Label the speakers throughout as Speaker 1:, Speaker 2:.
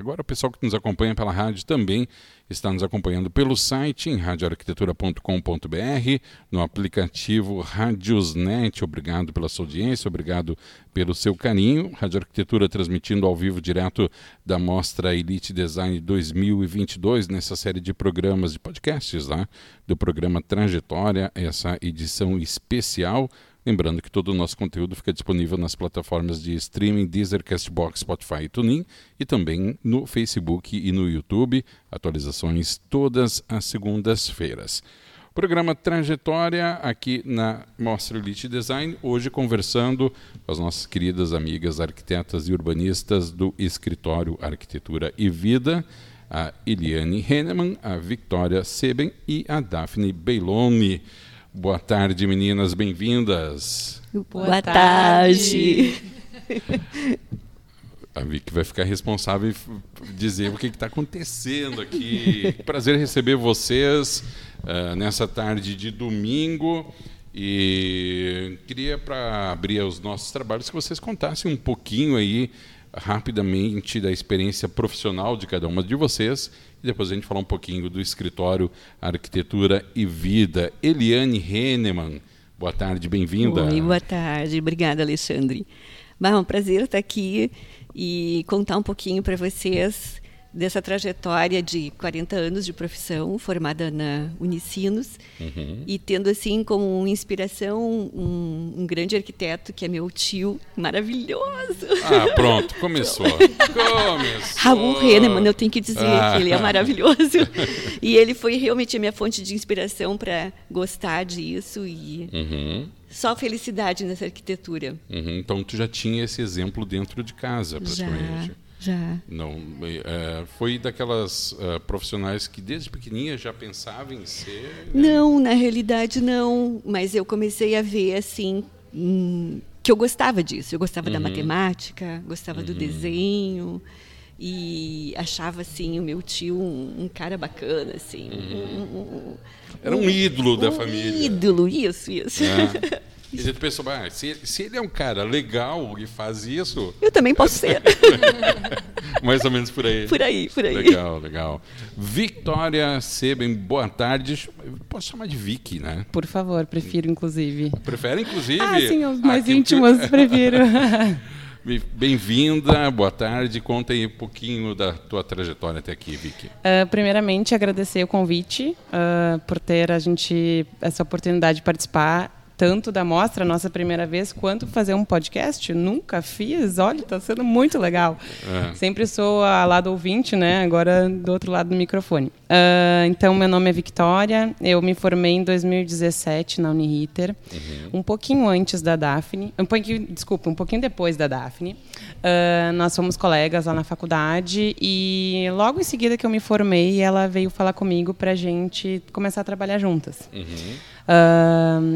Speaker 1: Agora, o pessoal que nos acompanha pela rádio também está nos acompanhando pelo site em radioarquitetura.com.br, no aplicativo Radiosnet. Obrigado pela sua audiência, obrigado pelo seu carinho. Rádio Arquitetura transmitindo ao vivo direto da Mostra Elite Design 2022, nessa série de programas de podcasts lá, do programa Trajetória, essa edição especial. Lembrando que todo o nosso conteúdo fica disponível nas plataformas de streaming Deezer, Castbox, Spotify e TuneIn e também no Facebook e no YouTube. Atualizações todas as segundas-feiras. Programa Trajetória aqui na Mostra Elite Design, hoje conversando com as nossas queridas amigas arquitetas e urbanistas do Escritório Arquitetura e Vida, a Eliane Henneman, a Victoria Seben e a Daphne Beiloni. Boa tarde, meninas, bem-vindas.
Speaker 2: Boa, Boa tarde.
Speaker 1: A Vicky vai ficar responsável em dizer o que está acontecendo aqui. Prazer receber vocês uh, nessa tarde de domingo. E queria, para abrir os nossos trabalhos, que vocês contassem um pouquinho aí, rapidamente, da experiência profissional de cada uma de vocês e depois a gente falar um pouquinho do escritório Arquitetura e Vida. Eliane Henneman, boa tarde, bem-vinda.
Speaker 2: Oi, boa tarde. Obrigada, Alexandre. Bah, é um prazer estar aqui e contar um pouquinho para vocês dessa trajetória de 40 anos de profissão, formada na Unicinos, uhum. e tendo assim como inspiração um, um, grande arquiteto que é meu tio, maravilhoso.
Speaker 1: Ah, pronto, começou. começou.
Speaker 2: Raul Rennemann, eu tenho que dizer ah. que ele é maravilhoso. e ele foi realmente a minha fonte de inspiração para gostar disso e uhum. só felicidade nessa arquitetura.
Speaker 1: Uhum. Então tu já tinha esse exemplo dentro de casa, praticamente.
Speaker 2: Já. Já.
Speaker 1: Não, é, foi daquelas uh, profissionais que desde pequenininha já pensava em ser?
Speaker 2: Né? Não, na realidade não. Mas eu comecei a ver assim hum, que eu gostava disso. Eu gostava uhum. da matemática, gostava uhum. do desenho e achava assim o meu tio um, um cara bacana assim. Uhum. Um,
Speaker 1: um, Era um ídolo da família.
Speaker 2: Ídolo, isso, isso. É.
Speaker 1: E a gente pensou, ah, se, se, ele é um cara legal e faz isso.
Speaker 2: Eu também posso ser.
Speaker 1: Mais ou menos por aí.
Speaker 2: Por aí, por aí.
Speaker 1: Legal, legal. Victoria Seben, boa tarde. Posso chamar de Vicky, né?
Speaker 3: Por favor, prefiro, inclusive.
Speaker 1: Prefere, inclusive?
Speaker 3: Ah, sim, os mais íntimos, que... prefiro.
Speaker 1: Bem-vinda, boa tarde. Conta aí um pouquinho da tua trajetória até aqui, Vicky.
Speaker 3: Uh, primeiramente, agradecer o convite uh, por ter a gente essa oportunidade de participar tanto da mostra, nossa primeira vez, quanto fazer um podcast. Nunca fiz. Olha, está sendo muito legal. É. Sempre sou a lado ouvinte, né? Agora do outro lado do microfone. Uh, então, meu nome é Victoria. Eu me formei em 2017 na Uniriter, uhum. um pouquinho antes da Daphne. Um pouquinho, desculpa, um pouquinho depois da Daphne. Uh, nós fomos colegas lá na faculdade e logo em seguida que eu me formei, ela veio falar comigo para gente começar a trabalhar juntas. Uhum.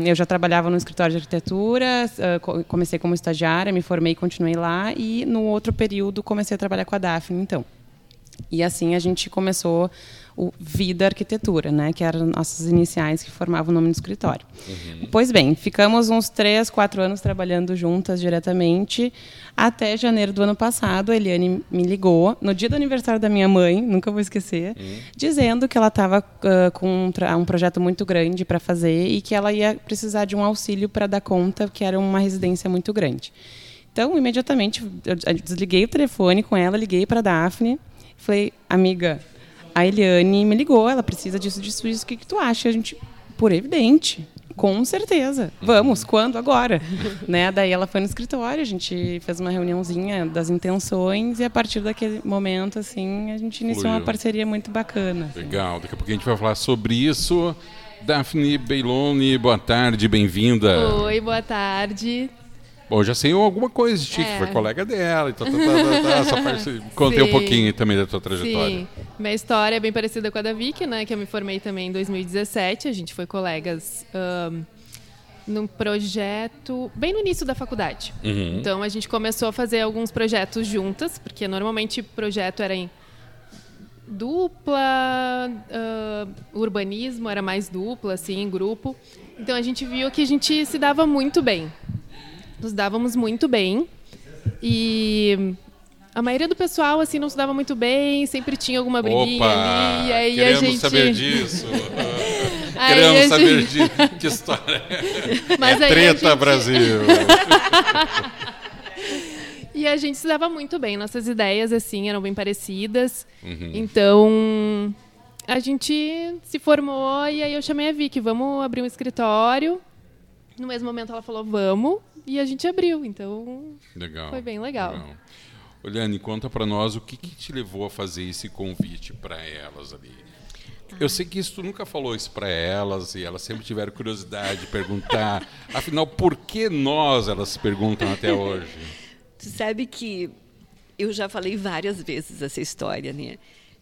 Speaker 3: Eu já trabalhava no escritório de arquitetura, uh, comecei como estagiária, me formei e continuei lá. E no outro período comecei a trabalhar com a Daphne, então. E assim a gente começou o Vida Arquitetura, né, que eram nossas iniciais que formavam o nome do escritório. Uhum. Pois bem, ficamos uns três, quatro anos trabalhando juntas diretamente, até janeiro do ano passado, a Eliane me ligou, no dia do aniversário da minha mãe, nunca vou esquecer, uhum. dizendo que ela estava uh, com um, um, projeto muito grande para fazer e que ela ia precisar de um auxílio para dar conta, que era uma residência muito grande. Então, imediatamente, eu desliguei o telefone com ela, liguei para a Daphne, falei, amiga, a Eliane me ligou, ela precisa disso, disso, disso, o que, que tu acha? A gente, por evidente, com certeza. Vamos, quando? Agora. né? Daí ela foi no escritório, a gente fez uma reuniãozinha das intenções e a partir daquele momento, assim, a gente iniciou Fluiu. uma parceria muito bacana.
Speaker 1: Assim. Legal, daqui a pouco a gente vai falar sobre isso. Daphne Beiloni, boa tarde, bem-vinda.
Speaker 4: Oi, boa tarde.
Speaker 1: Bom, já sei alguma coisa de ti, é. que foi colega dela e tal, tal, tal, tal, Só parte, contei Sim. um pouquinho também da tua trajetória. Sim.
Speaker 4: Minha história é bem parecida com a da Vicky, né? Que eu me formei também em 2017. A gente foi colegas um, num projeto bem no início da faculdade. Uhum. Então a gente começou a fazer alguns projetos juntas, porque normalmente o projeto era em dupla, uh, urbanismo era mais dupla, assim, em grupo. Então a gente viu que a gente se dava muito bem nos dávamos muito bem. E a maioria do pessoal assim não se dava muito bem, sempre tinha alguma briguinha
Speaker 1: Opa,
Speaker 4: ali, e aí
Speaker 1: queremos
Speaker 4: a gente
Speaker 1: saber disso. Queremos
Speaker 4: a
Speaker 1: saber
Speaker 4: gente-
Speaker 1: disso. Que história é?
Speaker 4: Mas
Speaker 1: é treta,
Speaker 4: gente-
Speaker 1: Brasil.
Speaker 4: E a gente se dava muito bem, nossas ideias assim eram bem parecidas.
Speaker 1: Uhum.
Speaker 4: Então, a gente se formou e aí eu chamei a Vicky, vamos abrir um escritório. No mesmo momento ela falou, vamos, e a gente abriu. Então,
Speaker 1: Legal.
Speaker 4: Foi bem legal.
Speaker 1: Oliane, conta pra nós o que, que te levou a fazer esse convite para elas ali. Eu sei que isso tu nunca falou isso para elas e elas sempre tiveram curiosidade de perguntar. Afinal, por que nós elas se perguntam até hoje?
Speaker 2: Tu sabe que eu já falei várias vezes essa história, né?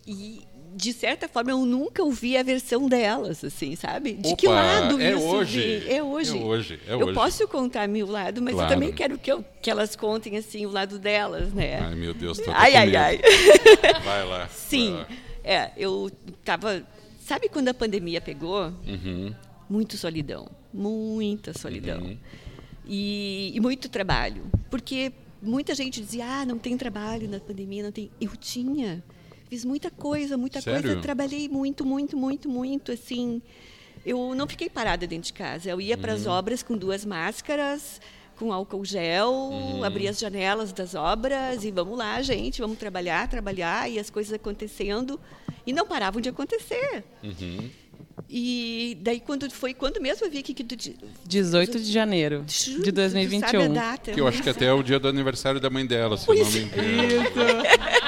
Speaker 2: E de certa forma eu nunca ouvi a versão delas, assim, sabe? De que
Speaker 1: Opa,
Speaker 2: lado
Speaker 1: é
Speaker 2: isso
Speaker 1: hoje.
Speaker 2: vem? É hoje.
Speaker 1: É hoje, é
Speaker 2: eu
Speaker 1: hoje.
Speaker 2: posso contar meu lado, mas
Speaker 1: Claro.
Speaker 2: eu também quero que, eu- que elas contem assim o lado delas, né?
Speaker 1: Ai, meu Deus, tô
Speaker 2: ai, ai, ai.
Speaker 1: Vai lá.
Speaker 2: Sim.
Speaker 1: vai lá.
Speaker 2: É, eu tava. Sabe quando a pandemia pegou?
Speaker 1: Uhum.
Speaker 2: Muito solidão. Muita solidão.
Speaker 1: Uhum.
Speaker 2: E, e muito trabalho. Porque muita gente dizia, ah, não tem trabalho na pandemia, não tem. Eu tinha. Fiz muita coisa, muita
Speaker 1: Sério?
Speaker 2: coisa. Trabalhei muito, muito, muito, muito, assim. Eu não fiquei parada dentro de casa. Eu ia
Speaker 1: Uhum.
Speaker 2: para as obras com duas máscaras, com álcool gel,
Speaker 1: Uhum.
Speaker 2: abria as janelas das obras e vamos lá, gente, vamos trabalhar, trabalhar e as coisas acontecendo e não paravam de acontecer.
Speaker 1: Uhum.
Speaker 2: E daí quando foi quando mesmo eu vi que, que tu, di-
Speaker 3: 18 de janeiro de
Speaker 2: tu sabe a
Speaker 3: 2021.
Speaker 2: data,
Speaker 1: Que eu acho que até é o dia do aniversário da mãe dela, se eu não me engano.
Speaker 2: verdade.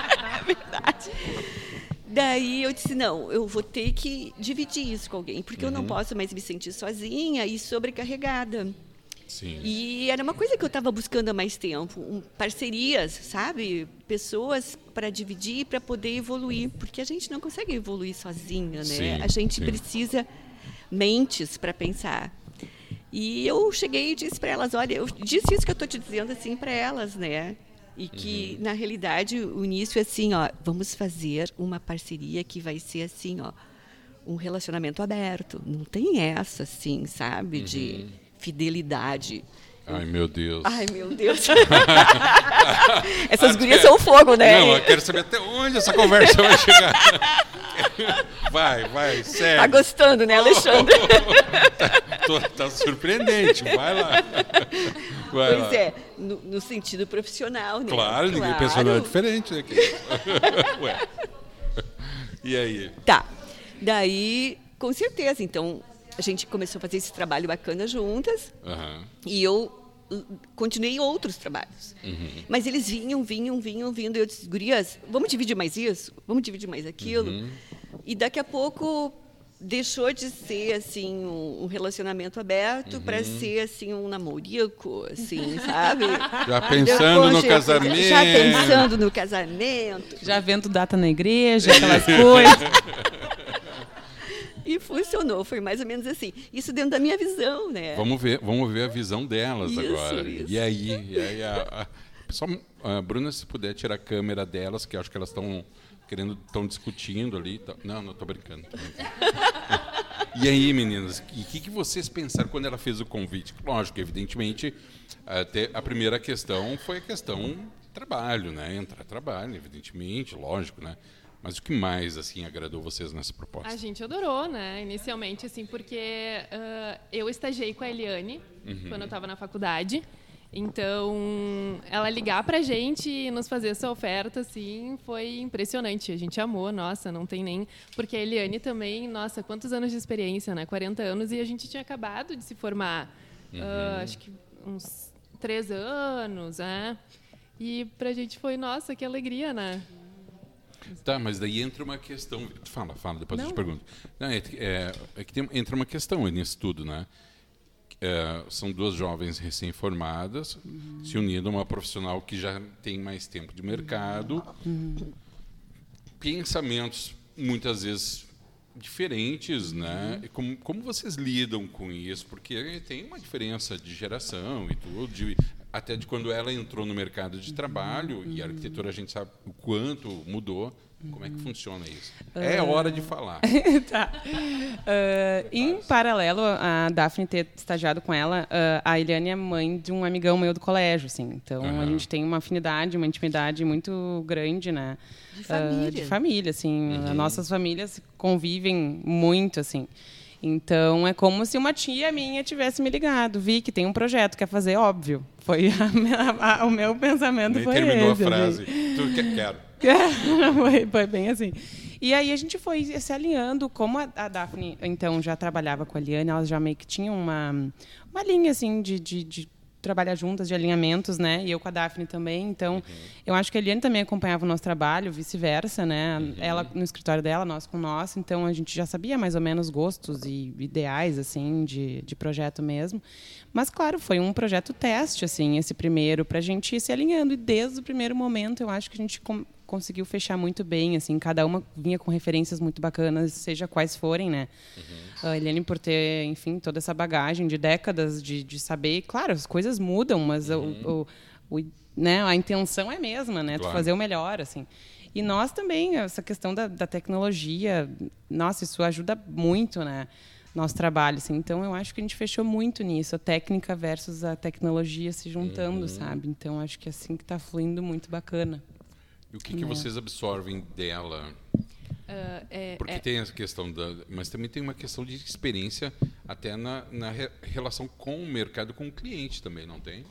Speaker 2: Daí eu disse, não, eu vou ter que dividir isso com alguém, porque eu
Speaker 1: Uhum.
Speaker 2: não posso mais me sentir sozinha e sobrecarregada.
Speaker 1: Sim.
Speaker 2: E era uma coisa que eu estava buscando há mais tempo, um, parcerias, sabe? Pessoas para dividir, para poder evoluir, porque a gente não consegue evoluir sozinha, né?
Speaker 1: Sim,
Speaker 2: a gente
Speaker 1: sim.
Speaker 2: precisa mentes para pensar. E eu cheguei e disse para elas, olha, eu disse isso que eu estou te dizendo assim para elas, né? E que
Speaker 1: Uhum.
Speaker 2: na realidade o início é assim, ó, vamos fazer uma parceria que vai ser assim, ó, um relacionamento aberto. Não tem essa assim, sabe,
Speaker 1: Uhum.
Speaker 2: de fidelidade.
Speaker 1: Ai, meu Deus.
Speaker 2: Ai, meu Deus. Essas gurias são fogo, né?
Speaker 1: Não, eu quero saber até onde essa conversa vai chegar. Vai, vai,
Speaker 2: Tá
Speaker 1: segue.
Speaker 2: gostando, né, Alexandre?
Speaker 1: Tô- tá surpreendente, vai lá. Vai
Speaker 2: Pois
Speaker 1: lá.
Speaker 2: é, no, no sentido profissional, né?
Speaker 1: Claro, ninguém pensou nada diferente, né? Ué. E aí?
Speaker 2: Tá. Daí, com certeza, então, a gente começou a fazer esse trabalho bacana juntas
Speaker 1: Aham.
Speaker 2: e eu continuei outros trabalhos.
Speaker 1: Uhum.
Speaker 2: Mas eles vinham, vinham, vinham, vindo. E eu disse, gurias, vamos dividir mais isso? Vamos dividir mais aquilo?
Speaker 1: Uhum.
Speaker 2: E daqui a pouco deixou de ser assim um relacionamento aberto para
Speaker 1: Uhum.
Speaker 2: ser assim um namorico, assim, sabe?
Speaker 1: Já pensando no
Speaker 2: Depois,
Speaker 1: casamento.
Speaker 2: Já pensando no casamento.
Speaker 3: Já vendo data na igreja, aquelas coisas.
Speaker 2: E funcionou, foi mais ou menos assim. Isso dentro da minha visão, né?
Speaker 1: Vamos ver, vamos ver a visão delas
Speaker 2: Isso,
Speaker 1: agora.
Speaker 2: isso.
Speaker 1: E aí, e aí a, a, só, a Bruna, se puder tirar a câmera delas, que eu acho que elas estão querendo, estão discutindo ali. tá- Não, não, tô brincando. tô brincando. e aí, meninas, o que, que vocês pensaram quando ela fez o convite? Lógico, evidentemente, até a primeira questão foi a questão trabalho, né? Entrar trabalho, evidentemente, lógico, né? Mas o que mais, assim, agradou vocês nessa proposta?
Speaker 4: A gente adorou, né? Inicialmente, assim, porque ah, eu estagiei com a Eliane quando eu estava na faculdade. Então, ela ligar pra gente e nos fazer essa oferta, assim, foi impressionante. A gente amou, nossa, não tem nem. Porque a Eliane também, nossa, quantos anos de experiência, né? 40 anos e a gente tinha acabado de se formar. ah, acho que uns três anos, né? E pra gente foi, nossa, que alegria, né?
Speaker 1: Tá, mas daí entra uma questão. Fala, fala, depois eu te
Speaker 4: Não.
Speaker 1: pergunto. Não, é, que- é, é que tem- entra uma questão nisso tudo, né? É, são duas jovens recém-formadas se unindo a uma profissional que já tem mais tempo de mercado. Pensamentos muitas vezes diferentes, né? E como, como vocês lidam com isso? Porque tem uma diferença de geração e tudo. de- até de quando ela entrou no mercado de trabalho uhum. e a arquitetura a gente sabe o quanto mudou. Como é que funciona isso? Uh... É hora de falar.
Speaker 3: tá. Uh, em paralelo a Daphne ter estagiado com ela, uh, a Eliane é mãe de um amigão meu do colégio, assim. Então uhum. a gente tem uma afinidade, uma intimidade muito grande, né?
Speaker 2: De família.
Speaker 3: de família, assim. Uhum. Nossas famílias convivem muito, assim. Então é como se uma tia minha tivesse me ligado, vi que tem um projeto, quer fazer, óbvio. Foi a, a, o meu pensamento
Speaker 1: Nem
Speaker 3: foi
Speaker 1: terminou
Speaker 3: esse,
Speaker 1: a frase. Assim. Tu quer, quero.
Speaker 3: foi, foi, bem assim. E aí a gente foi se alinhando, como a, a Daphne então já trabalhava com a Liane, elas já meio que tinham uma, uma linha assim de, de, de trabalhar juntas de alinhamentos, né? E eu com a Daphne também. Então, uhum. eu acho que a Eliane também acompanhava o nosso trabalho, vice-versa, né? Uhum. Ela no escritório dela, nós com nós. Então, a gente já sabia mais ou menos gostos e ideais, assim, de, de projeto mesmo. Mas, claro, foi um projeto teste, assim, esse primeiro, para a gente ir se alinhando. E desde o primeiro momento, eu acho que a gente conseguiu fechar muito bem, assim, cada uma vinha com referências muito bacanas, seja quais forem, né? Uhum. A Eliane por ter, enfim, toda essa bagagem de décadas de, de saber, claro, as coisas mudam, mas uhum. o, o, o, né, a intenção é a mesma, né? Claro. fazer o melhor, assim. E nós também, essa questão da, da tecnologia, nossa, isso ajuda muito, né? Nosso trabalho, assim. Então, eu acho que a gente fechou muito nisso, a técnica versus a tecnologia se juntando, uhum. sabe? Então, acho que é assim que está fluindo muito bacana.
Speaker 1: E o que, que é. vocês absorvem dela? Uh, é, Porque é... tem essa questão da. Mas também tem uma questão de experiência até na, na re, relação com o mercado, com o cliente também, não tem?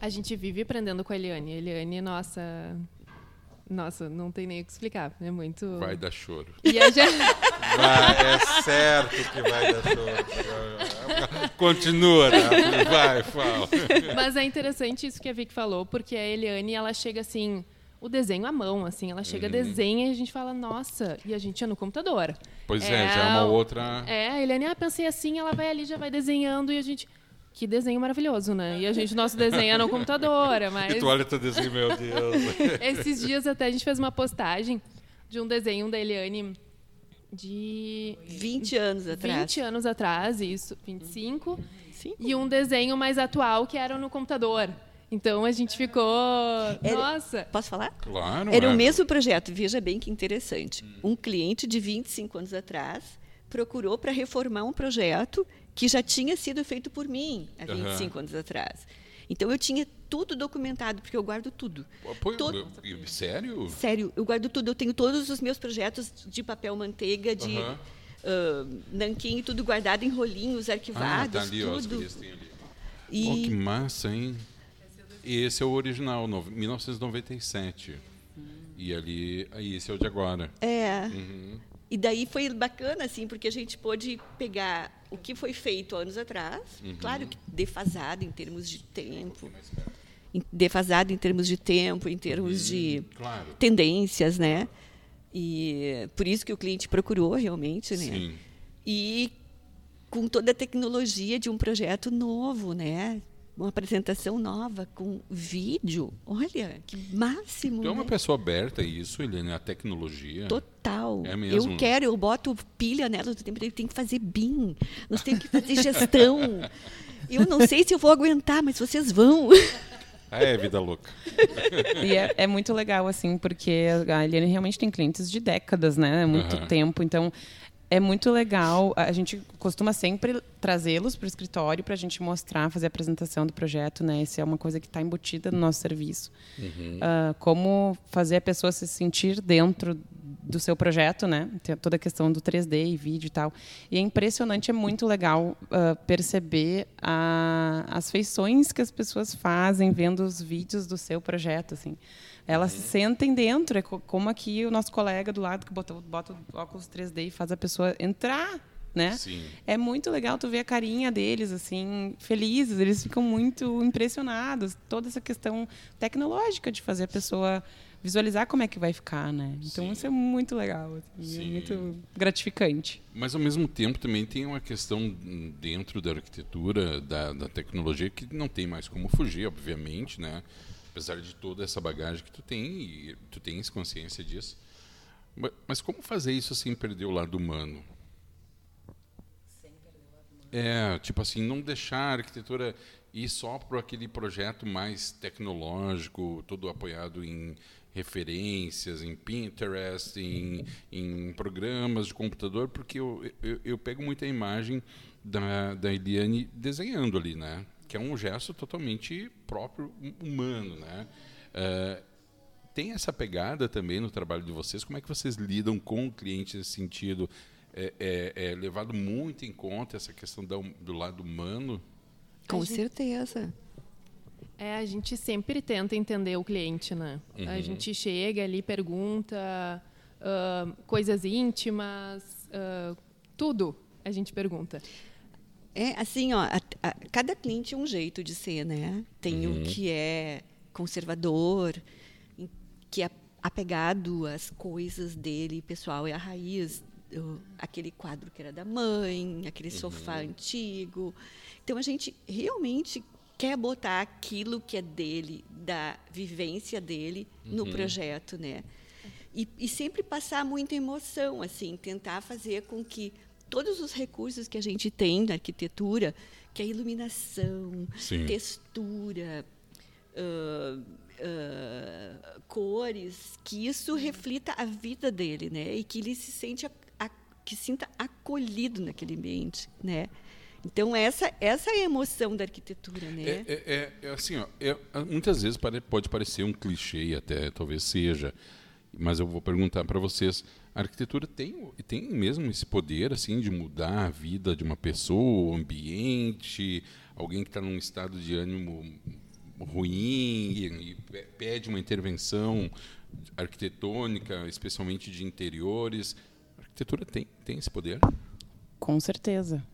Speaker 4: A gente vive aprendendo com a Eliane. A Eliane, nossa. Nossa, não tem nem o que explicar. É muito.
Speaker 1: Vai dar choro.
Speaker 4: E a gente...
Speaker 1: vai, é certo que vai dar choro. Continua, né? vai, fala.
Speaker 4: Mas é interessante isso que a Vic falou, porque a Eliane, ela chega assim o desenho à mão, assim. Ela chega, uhum. desenha e a gente fala, nossa, e a gente é no computador.
Speaker 1: Pois é, é já é uma outra.
Speaker 4: É, a Eliane, ah, pensei assim, ela vai ali, já vai desenhando e a gente. Que desenho maravilhoso, né? E a gente, nosso desenho é no computador, é mas.
Speaker 1: E tu olha teu desenho, meu Deus.
Speaker 4: Esses dias até a gente fez uma postagem de um desenho da Eliane de
Speaker 2: 20 anos atrás.
Speaker 4: 20 anos atrás, isso, 25. Sim. E um desenho mais atual que era no computador. Então a gente ficou. Era, nossa!
Speaker 2: Posso falar?
Speaker 1: Claro.
Speaker 2: Era é. o mesmo projeto, veja bem que interessante. Um cliente de 25 anos atrás procurou para reformar um projeto que já tinha sido feito por mim há 25 uhum. anos atrás. Então eu tinha tudo documentado, porque eu guardo tudo.
Speaker 1: Pô, todo... Sério?
Speaker 2: Sério, eu guardo tudo. Eu tenho todos os meus projetos de papel manteiga, de uhum. uh, nanquim, tudo guardado em rolinhos, arquivados, ah, tá ali, tudo. Ó, ali.
Speaker 1: E... Oh, que massa, hein? Esse é o original, 1997. Hum. E ali, aí esse é o de agora.
Speaker 2: É. Uhum. E daí foi bacana, assim, porque a gente pôde pegar o que foi feito anos atrás, uhum. claro que defasado em termos de tempo, defasado em termos de tempo, em termos uhum. de claro. tendências, né? E por isso que o cliente procurou realmente, né? Sim. E com toda a tecnologia de um projeto novo, né? Uma apresentação nova com vídeo. Olha, que máximo.
Speaker 1: Tu é uma né? pessoa aberta a isso, Helene, a tecnologia.
Speaker 2: Total.
Speaker 1: É mesmo.
Speaker 2: Eu quero, eu boto pilha nela do tempo, tem que fazer BIM, nós temos que fazer gestão. eu não sei se eu vou aguentar, mas vocês vão.
Speaker 1: Ah, é, vida louca.
Speaker 3: e é, é, muito legal, assim, porque a Eliane realmente tem clientes de décadas, né? É muito uhum. tempo. Então, é muito legal. A gente costuma sempre trazê-los para o escritório para a gente mostrar, fazer a apresentação do projeto, né? Isso é uma coisa que está embutida no nosso serviço. Uhum. Uh, como fazer a pessoa se sentir dentro do seu projeto, né? Tem toda a questão do 3D e vídeo e tal. E é impressionante, é muito legal uh, perceber a, as feições que as pessoas fazem vendo os vídeos do seu projeto, assim. Elas se sentem dentro, é como aqui o nosso colega do lado que bota, bota o óculos 3D e faz a pessoa entrar né? Sim. É muito legal tu ver a carinha deles, assim, felizes, eles ficam muito impressionados. Toda essa questão tecnológica de fazer a pessoa visualizar como é que vai ficar, né? Então Sim. isso é muito legal, assim, é muito gratificante.
Speaker 1: Mas ao mesmo tempo também tem uma questão dentro da arquitetura, da, da tecnologia que não tem mais como fugir, obviamente, né? Apesar de toda essa bagagem que tu tem e tu tens consciência disso. Mas como fazer isso sem perder o lado humano? Sem perder o lado humano. É, tipo assim, não deixar a arquitetura ir só para aquele projeto mais tecnológico, todo apoiado em referências, em Pinterest, em, em programas de computador, porque eu, eu, eu pego muita imagem da, da Eliane desenhando ali, né? Que é um gesto totalmente próprio humano, né? Uh, tem essa pegada também no trabalho de vocês? Como é que vocês lidam com o cliente nesse sentido? É, é, é levado muito em conta essa questão do, do lado humano?
Speaker 2: Com gente... certeza.
Speaker 4: É, a gente sempre tenta entender o cliente, né? Uhum. A gente chega ali, pergunta uh, coisas íntimas, uh, tudo a gente pergunta.
Speaker 2: É assim, ó, a, a, cada cliente é um jeito de ser, né? Tem uhum. o que é conservador, que é apegado às coisas dele, pessoal, é a raiz aquele quadro que era da mãe, aquele uhum. sofá antigo. Então a gente realmente quer botar aquilo que é dele, da vivência dele, uhum. no projeto, né? E, e, sempre passar muita emoção, assim, tentar fazer com que todos os recursos que a gente tem na arquitetura, que é iluminação, Sim. textura, uh, uh, cores, que isso reflita a vida dele, né? E que ele se sente a, a, que sinta acolhido naquele ambiente, né? Então, essa, essa é a emoção da arquitetura, né?
Speaker 1: É, é, é, é assim, ó, é, muitas vezes pode parecer um clichê, até talvez seja, mas eu vou perguntar para vocês, a arquitetura tem, tem mesmo esse poder assim de mudar a vida de uma pessoa, o ambiente, alguém que está num estado de ânimo ruim e, e pede uma intervenção arquitetônica, especialmente de interiores. A arquitetura tem, tem esse poder?
Speaker 3: Com certeza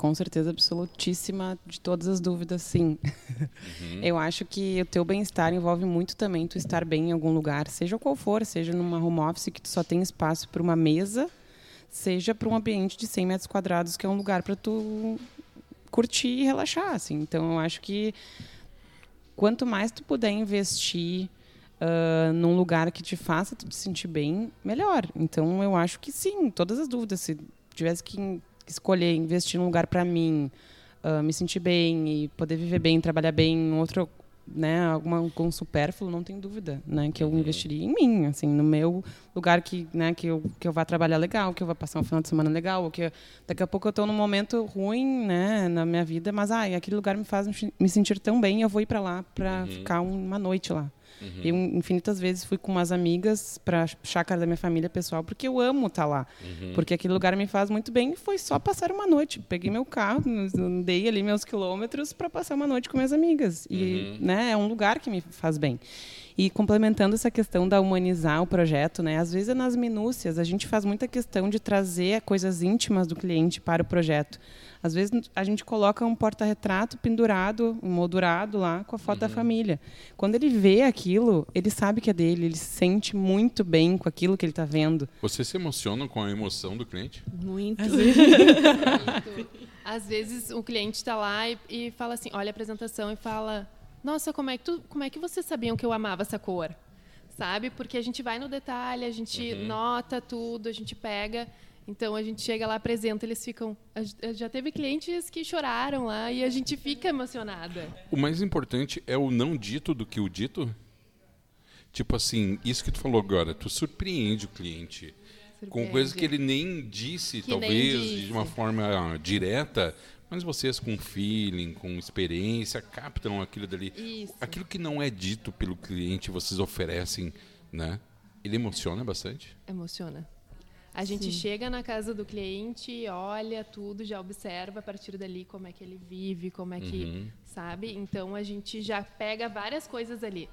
Speaker 3: com certeza absolutíssima de todas as dúvidas, sim. Uhum. Eu acho que o teu bem-estar envolve muito também tu estar bem em algum lugar, seja qual for, seja numa home office que tu só tem espaço para uma mesa, seja para um ambiente de 100 metros quadrados que é um lugar para tu curtir e relaxar, assim. Então eu acho que quanto mais tu puder investir uh, num lugar que te faça tu te sentir bem, melhor. Então eu acho que sim, todas as dúvidas. Se tivesse que escolher investir num lugar para mim, uh, me sentir bem e poder viver bem, trabalhar bem em outro, né, alguma algum supérfluo, não tem dúvida, né, que eu uhum. investiria em mim, assim, no meu lugar que, né, que eu que eu vá trabalhar legal, que eu vá passar um final de semana legal, ou que daqui a pouco eu estou num momento ruim, né, na minha vida, mas ah, aquele lugar me faz me sentir tão bem, eu vou ir para lá para uhum. ficar uma noite lá. Uhum. Eu infinitas vezes fui com umas amigas para chácara da minha família pessoal, porque eu amo estar tá lá. Uhum. Porque aquele lugar me faz muito bem e foi só passar uma noite. Peguei meu carro, andei ali meus quilômetros para passar uma noite com minhas amigas. E uhum. né, é um lugar que me faz bem. E complementando essa questão da humanizar o projeto, né? Às vezes é nas minúcias, a gente faz muita questão de trazer coisas íntimas do cliente para o projeto. Às vezes a gente coloca um porta-retrato pendurado, moldurado lá com a foto uhum. da família. Quando ele vê aquilo, ele sabe que é dele, ele se sente muito bem com aquilo que ele está vendo.
Speaker 1: Você se emociona com a emoção do cliente?
Speaker 2: Muito.
Speaker 4: Às vezes, Às vezes o cliente está lá e, e fala assim, olha a apresentação e fala nossa, como é que, tu, como é que vocês sabiam que eu amava essa cor? Sabe? Porque a gente vai no detalhe, a gente uhum. nota tudo, a gente pega. Então a gente chega lá, apresenta, eles ficam. Já teve clientes que choraram lá e a gente fica emocionada.
Speaker 1: O mais importante é o não dito do que o dito? Tipo assim, isso que tu falou agora, tu surpreende o cliente. Surpreende. Com coisas que ele nem disse, que talvez, nem disse. de uma forma direta, mas vocês com feeling, com experiência, captam aquilo dali.
Speaker 4: Isso.
Speaker 1: Aquilo que não é dito pelo cliente, vocês oferecem, né? Ele emociona bastante?
Speaker 4: Emociona. A gente Sim. chega na casa do cliente, olha tudo, já observa a partir dali como é que ele vive, como é que, uhum. sabe? Então a gente já pega várias coisas ali.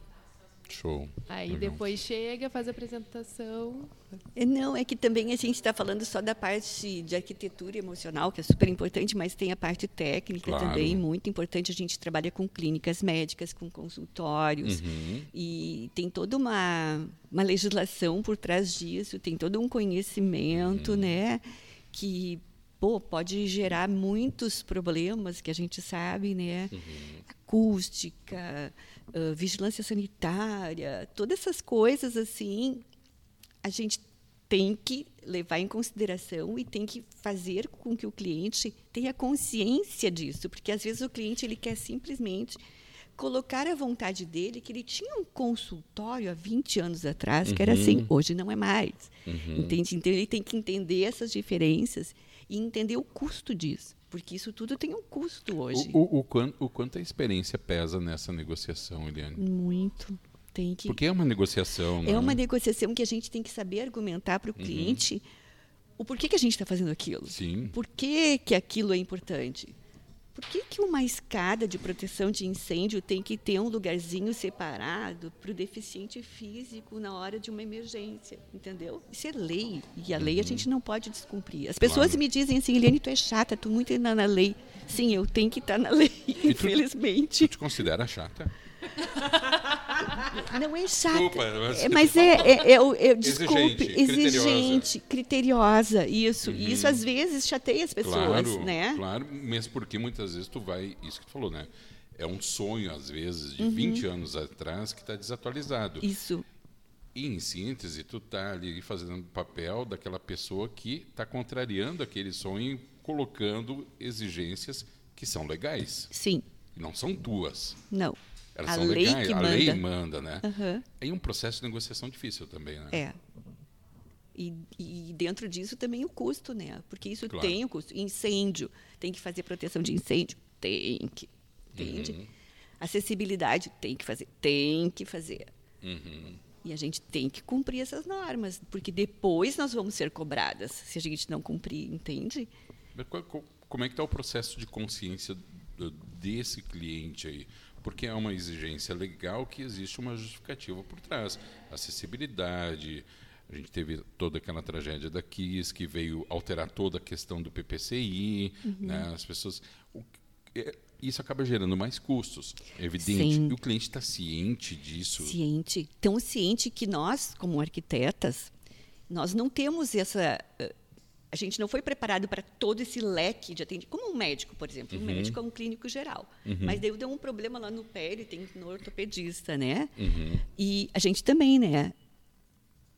Speaker 1: Show.
Speaker 4: Aí Legal. depois chega, faz a apresentação.
Speaker 2: É, não, é que também a gente está falando só da parte de arquitetura emocional, que é super importante, mas tem a parte técnica claro. também, muito importante. A gente trabalha com clínicas médicas, com consultórios, uhum. e tem toda uma, uma legislação por trás disso, tem todo um conhecimento, uhum. né? Que pô, pode gerar muitos problemas que a gente sabe, né? Uhum. Acústica, vigilância sanitária, todas essas coisas assim, a gente tem que levar em consideração e tem que fazer com que o cliente tenha consciência disso, porque às vezes o cliente ele quer simplesmente colocar a vontade dele que ele tinha um consultório há 20 anos atrás, que era assim, hoje não é mais. Entende? Então ele tem que entender essas diferenças e entender o custo disso, porque isso tudo tem um custo hoje.
Speaker 1: O, o, o, quanto, o quanto a experiência pesa nessa negociação, Eliane?
Speaker 2: Muito. Tem que...
Speaker 1: Porque é uma negociação.
Speaker 2: É
Speaker 1: né?
Speaker 2: uma negociação que a gente tem que saber argumentar para o cliente o porquê que a gente está fazendo aquilo.
Speaker 1: Sim.
Speaker 2: Por que, que aquilo é importante? Por que, que uma escada de proteção de incêndio tem que ter um lugarzinho separado para o deficiente físico na hora de uma emergência? Entendeu? Isso é lei. E a lei a gente não pode descumprir. As pessoas
Speaker 1: Claro.
Speaker 2: me dizem assim, Eliane, tu é chata, tu muito na, na lei. Sim, eu tenho que estar na lei,
Speaker 1: tu-
Speaker 2: infelizmente.
Speaker 1: Tu te considera chata?
Speaker 2: Não é chata.
Speaker 1: Desculpa, mas-
Speaker 2: É, mas é, é, é, o- é- desculpe,
Speaker 1: Exigente,
Speaker 2: exigente, criteriosa, isso. E isso às vezes chateia as pessoas,
Speaker 1: claro,
Speaker 2: né?
Speaker 1: claro, mesmo porque muitas vezes tu vai, isso que tu falou, né? É um sonho, às vezes, de
Speaker 2: Uhum.
Speaker 1: 20 anos atrás que está desatualizado.
Speaker 2: Isso,
Speaker 1: E, em síntese, tu tá ali fazendo o papel daquela pessoa que está contrariando aquele sonho colocando exigências que são legais.
Speaker 2: sim,
Speaker 1: não são tuas.
Speaker 2: não.
Speaker 1: Elas
Speaker 2: a
Speaker 1: são
Speaker 2: lei
Speaker 1: legais.
Speaker 2: que
Speaker 1: a
Speaker 2: manda.
Speaker 1: lei manda, né? É um processo de negociação difícil também, né?
Speaker 2: é. E, e dentro disso também o custo, né? Porque isso
Speaker 1: Claro.
Speaker 2: tem o custo. Incêndio, tem que fazer proteção de incêndio? Tem que. Entende?
Speaker 1: Uhum.
Speaker 2: Acessibilidade, tem que fazer? Tem que fazer.
Speaker 1: Uhum.
Speaker 2: E a gente tem que cumprir essas normas, porque depois nós vamos ser cobradas se a gente não cumprir, entende?
Speaker 1: Como é que está o processo de consciência desse cliente aí? Porque é uma exigência legal que existe uma justificativa por trás. Acessibilidade, a gente teve toda aquela tragédia da Kiss, que veio alterar toda a questão do PPCI, né? as pessoas... o- é- isso acaba gerando mais custos, é evidente.
Speaker 2: Sim.
Speaker 1: E o cliente está ciente disso.
Speaker 2: Ciente, tão ciente que nós, como arquitetas, nós não temos essa. A gente não foi preparado para todo esse leque de atendimento. Como um médico, por exemplo. Um médico é um clínico geral. Mas daí deu um problema lá no pé, ele tem no ortopedista, né? E a gente também, né?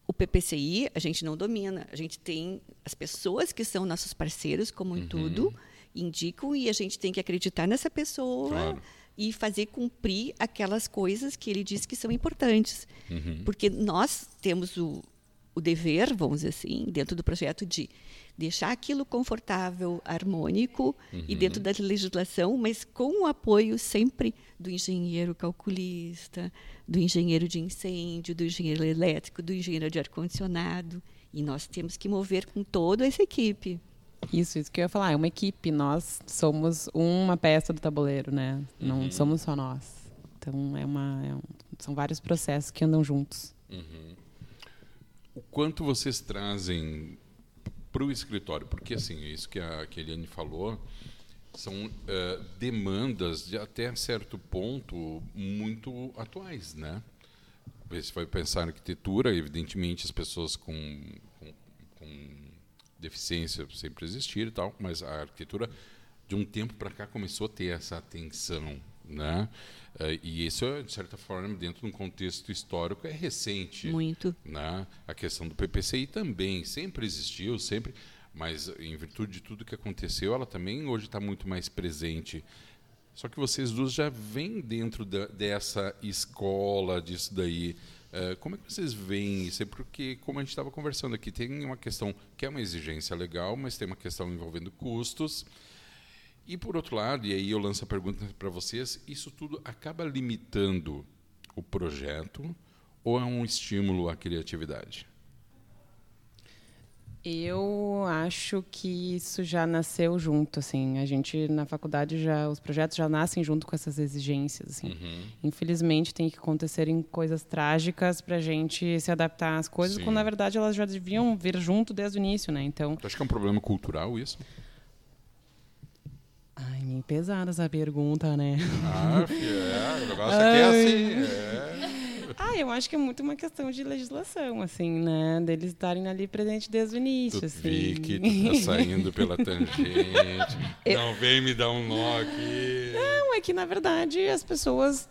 Speaker 2: O PPCI a gente não domina. A gente tem as pessoas que são nossos parceiros, como em tudo, indicam e a gente tem que acreditar nessa pessoa
Speaker 1: Claro.
Speaker 2: e fazer cumprir aquelas coisas que ele diz que são importantes. Porque nós temos o, o dever, vamos dizer assim, dentro do projeto de deixar aquilo confortável, harmônico e dentro da legislação, mas com o apoio sempre do engenheiro calculista, do engenheiro de incêndio, do engenheiro elétrico, do engenheiro de ar-condicionado. E nós temos que mover com toda essa equipe.
Speaker 3: Isso, isso que eu ia falar. É uma equipe. Nós somos uma peça do tabuleiro, né? Não somos só nós. Então, é uma, é um- são vários processos que andam juntos.
Speaker 1: O quanto vocês trazem para o escritório? Porque, assim, é isso que a, que a Eliane falou, são eh, demandas de até certo ponto muito atuais, né? Você vai pensar em arquitetura, evidentemente as pessoas com, com, com deficiência sempre existiram e tal, mas a arquitetura de um tempo para cá começou a ter essa atenção, né? Eh, E isso, de certa forma, dentro de um contexto histórico, é recente
Speaker 2: Muito.
Speaker 1: né? A questão do PPCI também sempre existiu, sempre, mas em virtude de tudo que aconteceu, ela também hoje está muito mais presente. Só que vocês duas já vêm dentro da- dessa escola, disso daí. Eh, como é que vocês veem isso? É porque, como a gente estava conversando aqui, tem uma questão que é uma exigência legal, mas tem uma questão envolvendo custos. E por outro lado, e aí eu lanço a pergunta para vocês, isso tudo acaba limitando o projeto ou é um estímulo à criatividade?
Speaker 3: Eu acho que isso já nasceu junto, assim. A gente na faculdade já os projetos já nascem junto com essas exigências, assim. Infelizmente tem que acontecerem coisas trágicas para a gente se adaptar às coisas,
Speaker 1: Sim.
Speaker 3: quando na verdade elas já deviam vir junto desde o início, né? Então,
Speaker 1: Tu acha que é um problema cultural isso?
Speaker 3: Ai, meio pesada essa pergunta, né?
Speaker 1: Ah, é, o negócio aqui é assim. É.
Speaker 3: Ah, eu acho que é muito uma questão de legislação, assim, né? Deles estarem ali presentes desde o início,
Speaker 1: Tu
Speaker 3: assim.
Speaker 1: vi que tu tá saindo pela tangente. Não vem me dar um nó aqui.
Speaker 3: Não, é que na verdade as pessoas,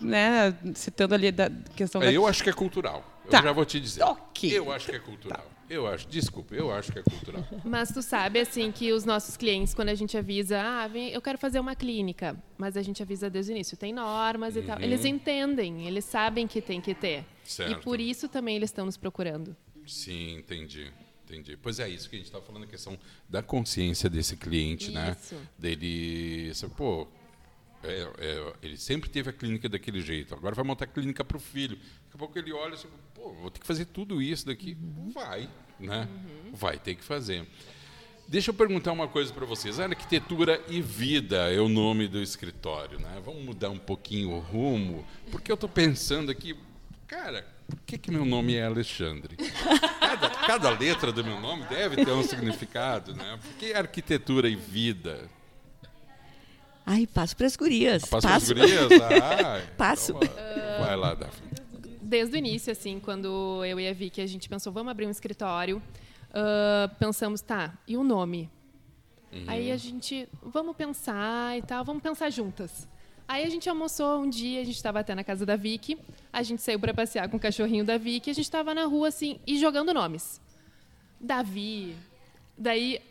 Speaker 3: né, citando ali da questão da
Speaker 1: É, eu acho que é cultural. Eu
Speaker 3: Tá.
Speaker 1: já vou te dizer.
Speaker 3: Ok.
Speaker 1: Eu acho que é cultural. Eu acho, desculpa, eu acho que é cultural.
Speaker 4: Mas tu sabe, assim, que os nossos clientes, quando a gente avisa, ah, vem, eu quero fazer uma clínica, mas a gente avisa desde o início, tem normas e tal. Eles entendem, eles sabem que tem que ter.
Speaker 1: Certo.
Speaker 4: E por isso também eles estão nos procurando.
Speaker 1: Sim, entendi. Entendi. Pois é, isso que a gente está falando, a questão da consciência desse cliente, né?
Speaker 4: Isso.
Speaker 1: Dele, sabe, pô, é, é, ele sempre teve a clínica daquele jeito, agora vai montar a clínica para o filho. Daqui a pouco ele olha assim, pô, vou ter que fazer tudo isso daqui. Vai, né? Vai ter que fazer. Deixa eu perguntar uma coisa para vocês. Arquitetura e vida é o nome do escritório, né? Vamos mudar um pouquinho o rumo, porque eu estou pensando aqui, cara, por que, que meu nome é Alexandre? Cada, cada letra do meu nome deve ter um significado, né? Por que arquitetura e vida?
Speaker 2: Ai, passo para as gurias.
Speaker 1: Passo para as
Speaker 2: passo.
Speaker 1: gurias? Ah,
Speaker 2: Passo.
Speaker 1: então vai. vai lá, Daphne.
Speaker 4: Desde o início, assim, quando eu e a Vicky, a gente pensou, vamos abrir um escritório, ah, pensamos, tá, e o nome? Aí a gente, vamos pensar e tal, vamos pensar juntas. Aí a gente almoçou um dia, a gente estava até na casa da Vicky, a gente saiu para passear com o cachorrinho da Vicky, a gente estava na rua, assim, e jogando nomes. Davi, daí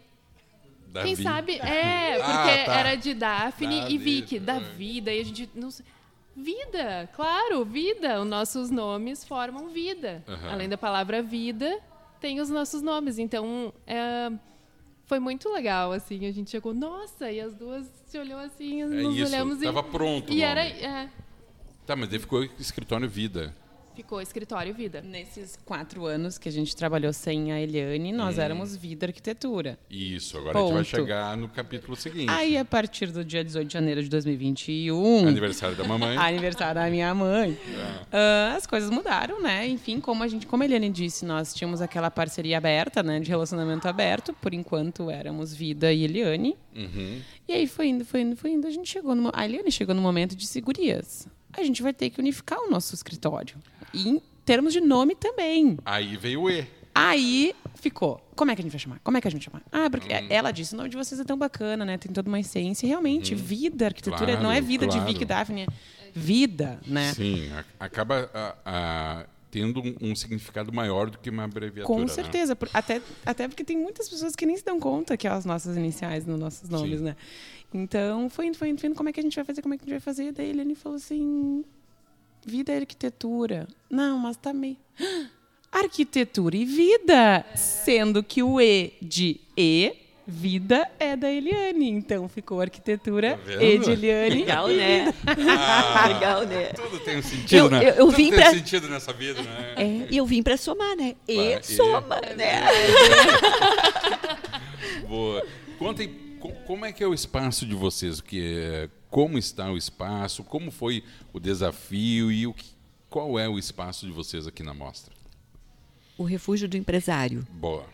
Speaker 1: Davi.
Speaker 4: quem sabe? É,
Speaker 1: Ah,
Speaker 4: porque
Speaker 1: tá.
Speaker 4: era de Daphne
Speaker 1: Davi,
Speaker 4: e Vicky. Davi, daí a gente. Não sei. Vida, claro, vida. Os nossos nomes formam vida.
Speaker 1: Aham.
Speaker 4: Além da palavra vida, tem os nossos nomes. Então, é, foi muito legal, assim. A gente chegou, nossa, e as duas se olhou assim,
Speaker 1: É
Speaker 4: nos
Speaker 1: isso,
Speaker 4: olhamos
Speaker 1: tava
Speaker 4: e.
Speaker 1: pronto o
Speaker 4: E
Speaker 1: nome.
Speaker 4: era. é,
Speaker 1: Tá, mas daí ficou escritório vida.
Speaker 4: Ficou escritório vida.
Speaker 3: Nesses quatro anos que a gente trabalhou sem a Eliane, nós éramos Vida Arquitetura.
Speaker 1: Isso, agora a gente vai
Speaker 3: Ponto.
Speaker 1: chegar no capítulo seguinte.
Speaker 3: Aí, a partir do dia 18 de janeiro de 2021,
Speaker 1: Aniversário da mamãe.
Speaker 3: aniversário da minha mãe, ah, as coisas mudaram, né? Enfim, como a gente, como a Eliane disse, nós tínhamos aquela parceria aberta, né? De relacionamento aberto. Por enquanto, éramos Vida e Eliane.
Speaker 1: Uhum.
Speaker 3: E aí foi indo, foi indo, foi indo. A gente chegou no, a Eliane chegou no momento de segurias. A gente vai ter que unificar o nosso escritório. E em termos de nome também.
Speaker 1: Aí veio o E.
Speaker 3: Aí ficou. Como é que a gente vai chamar? Como é que a gente vai chamar? Ah, porque
Speaker 1: Hum.
Speaker 3: ela disse, o nome de vocês é tão bacana, né? Tem toda uma essência. E realmente, vida, arquitetura,
Speaker 1: Claro,
Speaker 3: não é vida
Speaker 1: claro.
Speaker 3: de Vic e Daphne, é vida, né?
Speaker 1: Sim, acaba a- a- tendo um, um significado maior do que uma abreviatura.
Speaker 3: Com
Speaker 1: né?
Speaker 3: certeza. por- Até, até porque tem muitas pessoas que nem se dão conta que é as nossas iniciais nos nossos nomes,
Speaker 1: Sim.
Speaker 3: né? Então, foi indo, foi indo, foi indo, como é que a gente vai fazer, como é que a gente vai fazer? Daí ele falou assim, vida é arquitetura. Não, mas tá meio... Arquitetura e vida, sendo que o E de E, vida, é da Eliane. Então, ficou arquitetura
Speaker 1: Tá?
Speaker 3: E de Eliane.
Speaker 2: Legal, né?
Speaker 1: Ah,
Speaker 2: Legal, né?
Speaker 1: Tudo tem um sentido,
Speaker 2: Eu-
Speaker 1: né?
Speaker 2: eu- eu
Speaker 1: Tudo
Speaker 2: vim
Speaker 1: tem
Speaker 2: pra-
Speaker 1: sentido nessa vida, né?
Speaker 2: É, e eu vim para somar, né? E
Speaker 1: Vai, e-
Speaker 2: soma, né?
Speaker 1: Boa. Contem co- como é que é o espaço de vocês, o que é, como está o espaço, como foi o desafio e o que, qual é o espaço de vocês aqui na mostra.
Speaker 2: O refúgio do empresário.
Speaker 1: Boa.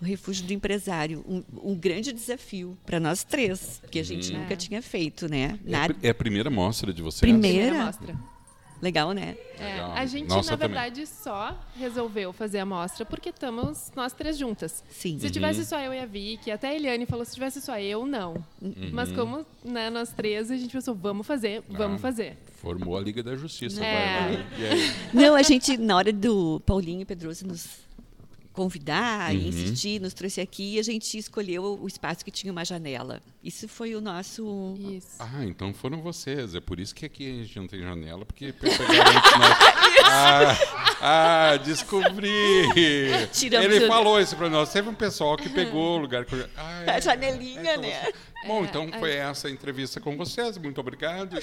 Speaker 2: O refúgio do empresário, um, um grande desafio para nós três, que a gente
Speaker 1: Uhum.
Speaker 2: nunca tinha feito, né?
Speaker 1: É, a
Speaker 2: Na
Speaker 1: é a primeira mostra de vocês?
Speaker 2: Primeira.
Speaker 4: Primeira mostra.
Speaker 2: Legal, né?
Speaker 4: É,
Speaker 1: Legal.
Speaker 4: a gente,
Speaker 1: Nossa,
Speaker 4: na
Speaker 1: também.
Speaker 4: verdade, só resolveu fazer a mostra porque estamos nós três juntas.
Speaker 2: Sim.
Speaker 4: Se tivesse só eu e a Vicky, até a Eliane falou, se tivesse só eu, não.
Speaker 1: Uhum.
Speaker 4: Mas como né, nós três, a gente pensou, vamos fazer, vamos
Speaker 1: Ah.
Speaker 4: fazer.
Speaker 1: Formou a Liga da Justiça.
Speaker 4: É.
Speaker 1: vai?
Speaker 2: Não, a gente, na hora do Paulinho Pedroso nos convidar
Speaker 1: Uhum.
Speaker 2: e insistir, nos trouxe aqui, a gente escolheu o espaço que tinha uma janela. Isso foi o nosso.
Speaker 4: Isso.
Speaker 1: Ah, então foram vocês. É por isso que aqui a gente não tem janela, porque pegaram antes nós. Ah, ah, descobri!
Speaker 2: Tiramos
Speaker 1: Ele
Speaker 2: o-
Speaker 1: falou isso pra nós. Teve um pessoal que pegou o lugar. Que... Ah, é.
Speaker 2: A janelinha,
Speaker 1: Então
Speaker 2: né?
Speaker 1: você- Bom, então foi essa a entrevista com vocês. Muito obrigado.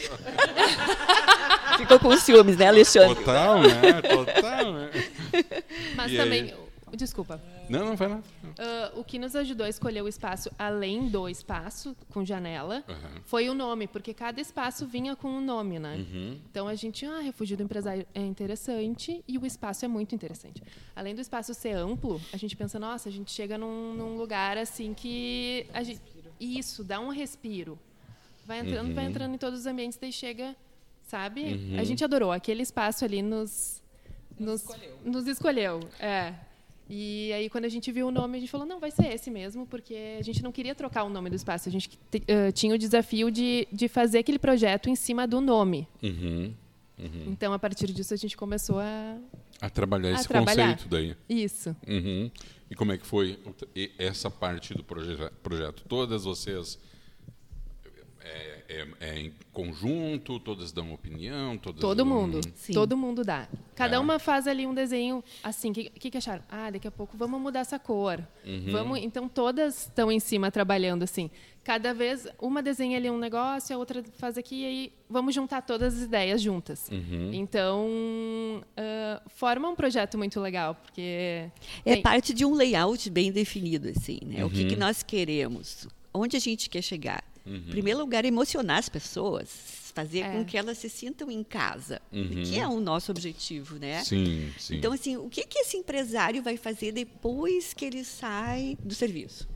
Speaker 2: Ficou com ciúmes, né, Alexandre?
Speaker 1: Total, né? Total, né?
Speaker 4: Mas
Speaker 1: E aí?
Speaker 4: Desculpa,
Speaker 1: Não, não vai lá.
Speaker 4: Ah, o que nos ajudou a escolher o espaço, além do espaço com janela,
Speaker 1: Aham.
Speaker 4: foi o nome, porque cada espaço vinha com um nome, né?
Speaker 1: Uhum.
Speaker 4: Então a gente, ah, refúgio do empresário é interessante e o espaço é muito interessante. Além do espaço ser amplo, a gente pensa, nossa, a gente chega num, num lugar assim que a gente, isso dá um respiro. Vai entrando, vai entrando em todos os ambientes, daí chega, sabe? A gente adorou aquele espaço ali nos nos, nos escolheu. É. E aí, quando a gente viu o nome, a gente falou, não, vai ser esse mesmo, porque a gente não queria trocar o nome do espaço. A gente te- eh, tinha o desafio de, de fazer aquele projeto em cima do nome.
Speaker 1: Uhum.
Speaker 4: Então, a partir disso, a gente começou a,
Speaker 1: A trabalhar
Speaker 4: A
Speaker 1: esse
Speaker 4: trabalhar.
Speaker 1: conceito daí.
Speaker 4: Isso.
Speaker 1: Uhum. E como é que foi essa parte do proje- projeto? Todas vocês é, é- é em conjunto, todas dão opinião, todas
Speaker 4: Todo
Speaker 1: dão-
Speaker 4: mundo.
Speaker 2: Sim.
Speaker 4: Todo mundo dá. Cada
Speaker 1: É.
Speaker 4: uma faz ali um desenho assim. O que, que, que acharam? Ah, daqui a pouco vamos mudar essa cor.
Speaker 1: Uhum.
Speaker 4: Vamos, então todas estão em cima trabalhando assim. Cada vez uma desenha ali um negócio, a outra faz aqui e aí vamos juntar todas as ideias juntas.
Speaker 1: Uhum.
Speaker 4: Então ah, forma um projeto muito legal porque
Speaker 2: É
Speaker 4: tem-
Speaker 2: parte de um layout bem definido, assim, né? O que,
Speaker 1: Uhum.
Speaker 2: que nós queremos, onde a gente quer chegar.
Speaker 1: Uhum.
Speaker 2: Em primeiro lugar, emocionar as pessoas, fazer
Speaker 4: É.
Speaker 2: com que elas se sintam em casa,
Speaker 1: Uhum.
Speaker 2: que é o nosso objetivo, né?
Speaker 1: Sim, sim.
Speaker 2: Então, assim, o que, que esse empresário vai fazer depois que ele sai do serviço?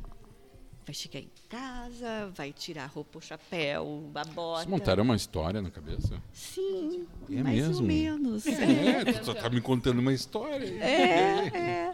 Speaker 2: Vai chegar em casa, vai tirar a roupa, o chapéu, a bota.
Speaker 1: Vocês montaram uma história na cabeça?
Speaker 2: Sim,
Speaker 1: É
Speaker 2: mais
Speaker 1: mesmo?
Speaker 2: ou menos. É,
Speaker 1: É, tu só tá me contando uma história.
Speaker 2: é, é.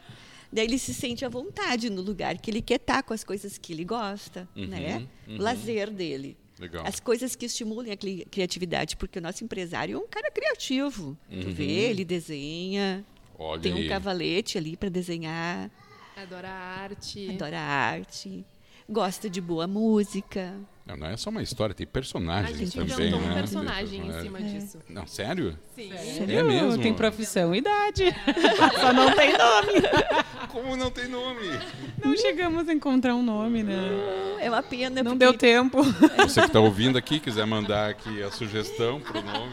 Speaker 2: Daí ele se sente à vontade no lugar que ele quer estar com as coisas que ele gosta,
Speaker 1: Uhum,
Speaker 2: né?
Speaker 1: uhum.
Speaker 2: O lazer dele.
Speaker 1: Legal.
Speaker 2: As coisas que estimulem a cri- criatividade, porque o nosso empresário é um cara criativo. Tu
Speaker 1: Uhum.
Speaker 2: vê, ele desenha,
Speaker 1: Olha
Speaker 2: tem um
Speaker 1: aí.
Speaker 2: cavalete ali para desenhar,
Speaker 4: adora arte.
Speaker 2: adora arte, gosta de boa música.
Speaker 1: Não, não é só uma história, tem
Speaker 4: A
Speaker 1: personagens
Speaker 4: gente
Speaker 1: também,
Speaker 4: inventou
Speaker 1: né?
Speaker 4: um personagem
Speaker 1: Tem
Speaker 4: em cima disso.
Speaker 1: Não, sério?
Speaker 4: Sim.
Speaker 1: É mesmo?
Speaker 3: Tem profissão e idade. Só não tem nome.
Speaker 1: Como não tem nome?
Speaker 3: Não chegamos a encontrar um nome, né?
Speaker 2: É uma pena,
Speaker 3: Não
Speaker 2: porque
Speaker 3: deu tempo.
Speaker 1: Você que está ouvindo aqui, quiser mandar aqui a sugestão para o nome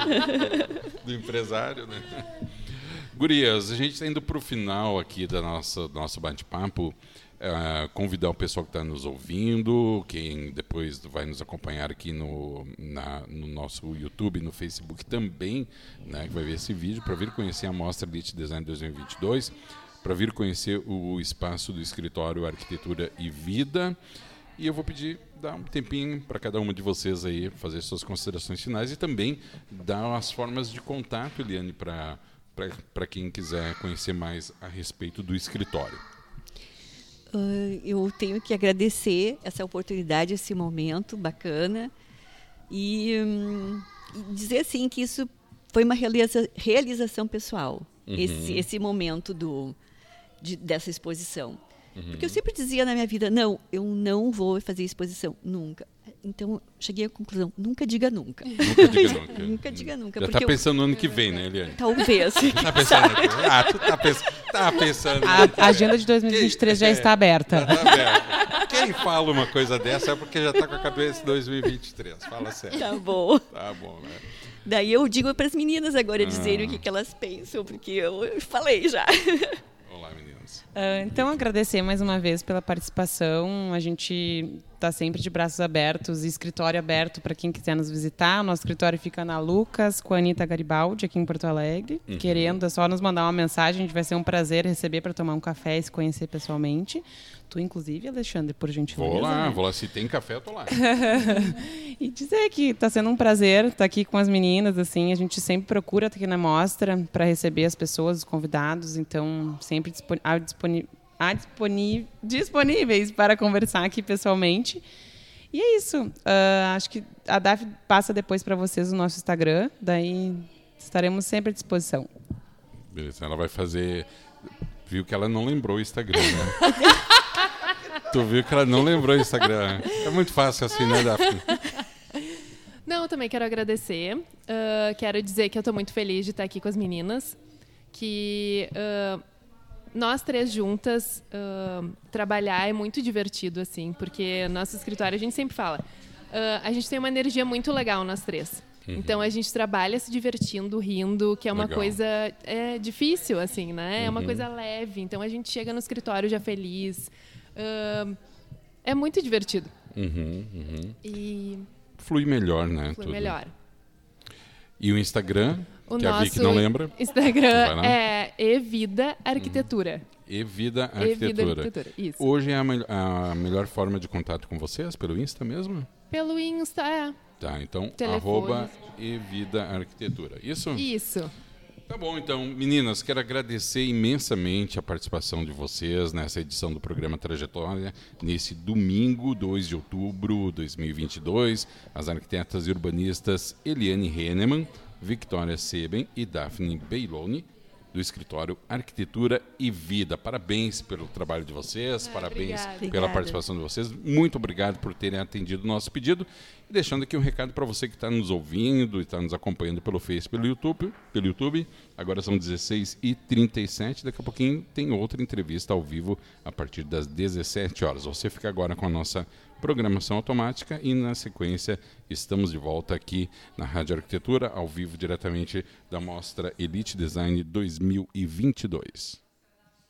Speaker 1: do, empresário, né? Gurias, a gente está indo para o final aqui da nossa, do nosso bate-papo. eh, convidar o pessoal que está nos ouvindo, quem depois vai nos acompanhar aqui no, na- no nosso YouTube, no Facebook também, né, que vai ver esse vídeo, para vir conhecer a Mostra Elite Design 2022, para vir conhecer o espaço do escritório Arquitetura e Vida. E eu vou pedir dar um tempinho para cada uma de vocês aí fazer suas considerações finais e também dar as formas de contato, Eliane, para para quem quiser conhecer mais a respeito do escritório.
Speaker 2: Ah, eu tenho que agradecer essa oportunidade, esse momento bacana e, hum, e dizer assim que isso foi uma realiza- realização pessoal esse, esse momento do de- dessa exposição porque eu sempre dizia na minha vida não eu não vou fazer exposição nunca então cheguei à conclusão nunca diga nunca
Speaker 1: Nunca diga nunca.
Speaker 2: Nunca diga nunca,
Speaker 1: Já está
Speaker 2: eu-
Speaker 1: pensando no ano que vem, né, Eliane?
Speaker 2: talvez
Speaker 1: Tá pensando Ah, tu tá, pens tá pensando.
Speaker 3: A agenda de 2023 já
Speaker 1: É.
Speaker 3: está aberta.
Speaker 1: Tá aberto. Quem fala uma coisa dessa é porque já está com a cabeça em 2023. Fala sério.
Speaker 2: tá bom
Speaker 1: Tá bom, né?
Speaker 2: daí eu digo para as meninas agora
Speaker 1: Ah.
Speaker 2: dizerem o que, que elas pensam porque eu falei já
Speaker 3: Ah, então, agradecer mais uma vez pela participação. A gente está sempre de braços abertos e escritório aberto para quem quiser nos visitar. O nosso escritório fica na Lucas, com a Anitta Garibaldi, aqui em Porto Alegre. Querendo, é só nos mandar uma mensagem. A gente vai ser um prazer receber para tomar um café e se conhecer pessoalmente. Tu, inclusive, Alexandre, por gentileza.
Speaker 1: Vou lá,
Speaker 3: né?
Speaker 1: vou lá. Se tem café, eu tô lá.
Speaker 3: E dizer que está sendo um prazer estar aqui com as meninas, assim, a gente sempre procura estar aqui na mostra para receber as pessoas, os convidados, então sempre disponi a disponi disponi disponíveis para conversar aqui pessoalmente. E é isso. Ah, acho que a DAF passa depois para vocês o nosso Instagram, daí estaremos sempre à disposição.
Speaker 1: Beleza, ela vai fazer. Viu que ela não lembrou o Instagram, né? tu viu que ela não lembrou o Instagram. É muito fácil assim, né, Daphne?
Speaker 4: Não, eu também quero agradecer. Ah, quero dizer que eu estou muito feliz de estar aqui com as meninas. Que ah, nós três juntas ah, trabalhar é muito divertido, assim, porque nosso escritório a gente sempre fala. a gente tem uma energia muito legal nós três. Então a gente trabalha se divertindo, rindo, que é uma
Speaker 1: Legal.
Speaker 4: coisa é, difícil, assim, né? É uma coisa leve. Então a gente chega no escritório já feliz. Ah, é muito divertido.
Speaker 1: Uhum, uhum.
Speaker 4: E
Speaker 1: Flui melhor, né?
Speaker 4: foi
Speaker 1: tudo.
Speaker 4: melhor.
Speaker 1: E o Instagram,
Speaker 4: O
Speaker 1: que a Vicky não lembra.
Speaker 4: Instagram é Evida Arquitetura.
Speaker 1: Vida
Speaker 4: Evida
Speaker 1: Arquitetura.
Speaker 4: Arquitetura, isso.
Speaker 1: Hoje é a, mel- a melhor forma de contato com vocês? Pelo Insta mesmo?
Speaker 4: Pelo Insta, é.
Speaker 1: Tá, então,
Speaker 4: Telefone.
Speaker 1: arroba Evida Arquitetura. Isso?
Speaker 4: Isso.
Speaker 1: Tá bom, então, meninas, quero agradecer imensamente a participação de vocês nessa edição do programa Trajetória, nesse domingo, 2 de outubro de 2022. As arquitetas e urbanistas Eliane Hennemann, Victoria Seben e Daphne Beiloni do escritório Arquitetura e Vida. Parabéns pelo trabalho de vocês,
Speaker 4: ah,
Speaker 1: parabéns
Speaker 4: obrigada.
Speaker 1: pela participação de vocês. Muito obrigado por terem atendido o nosso pedido. E deixando aqui um recado para você que está nos ouvindo e está nos acompanhando pelo Face, pelo YouTube, pelo YouTube. Agora são 16h37. Daqui a pouquinho tem outra entrevista ao vivo a partir das 17 horas. Você fica agora com a nossa programação automática e na sequência estamos de volta aqui na Rádio Arquitetura, ao vivo diretamente da mostra Elite Design 2022.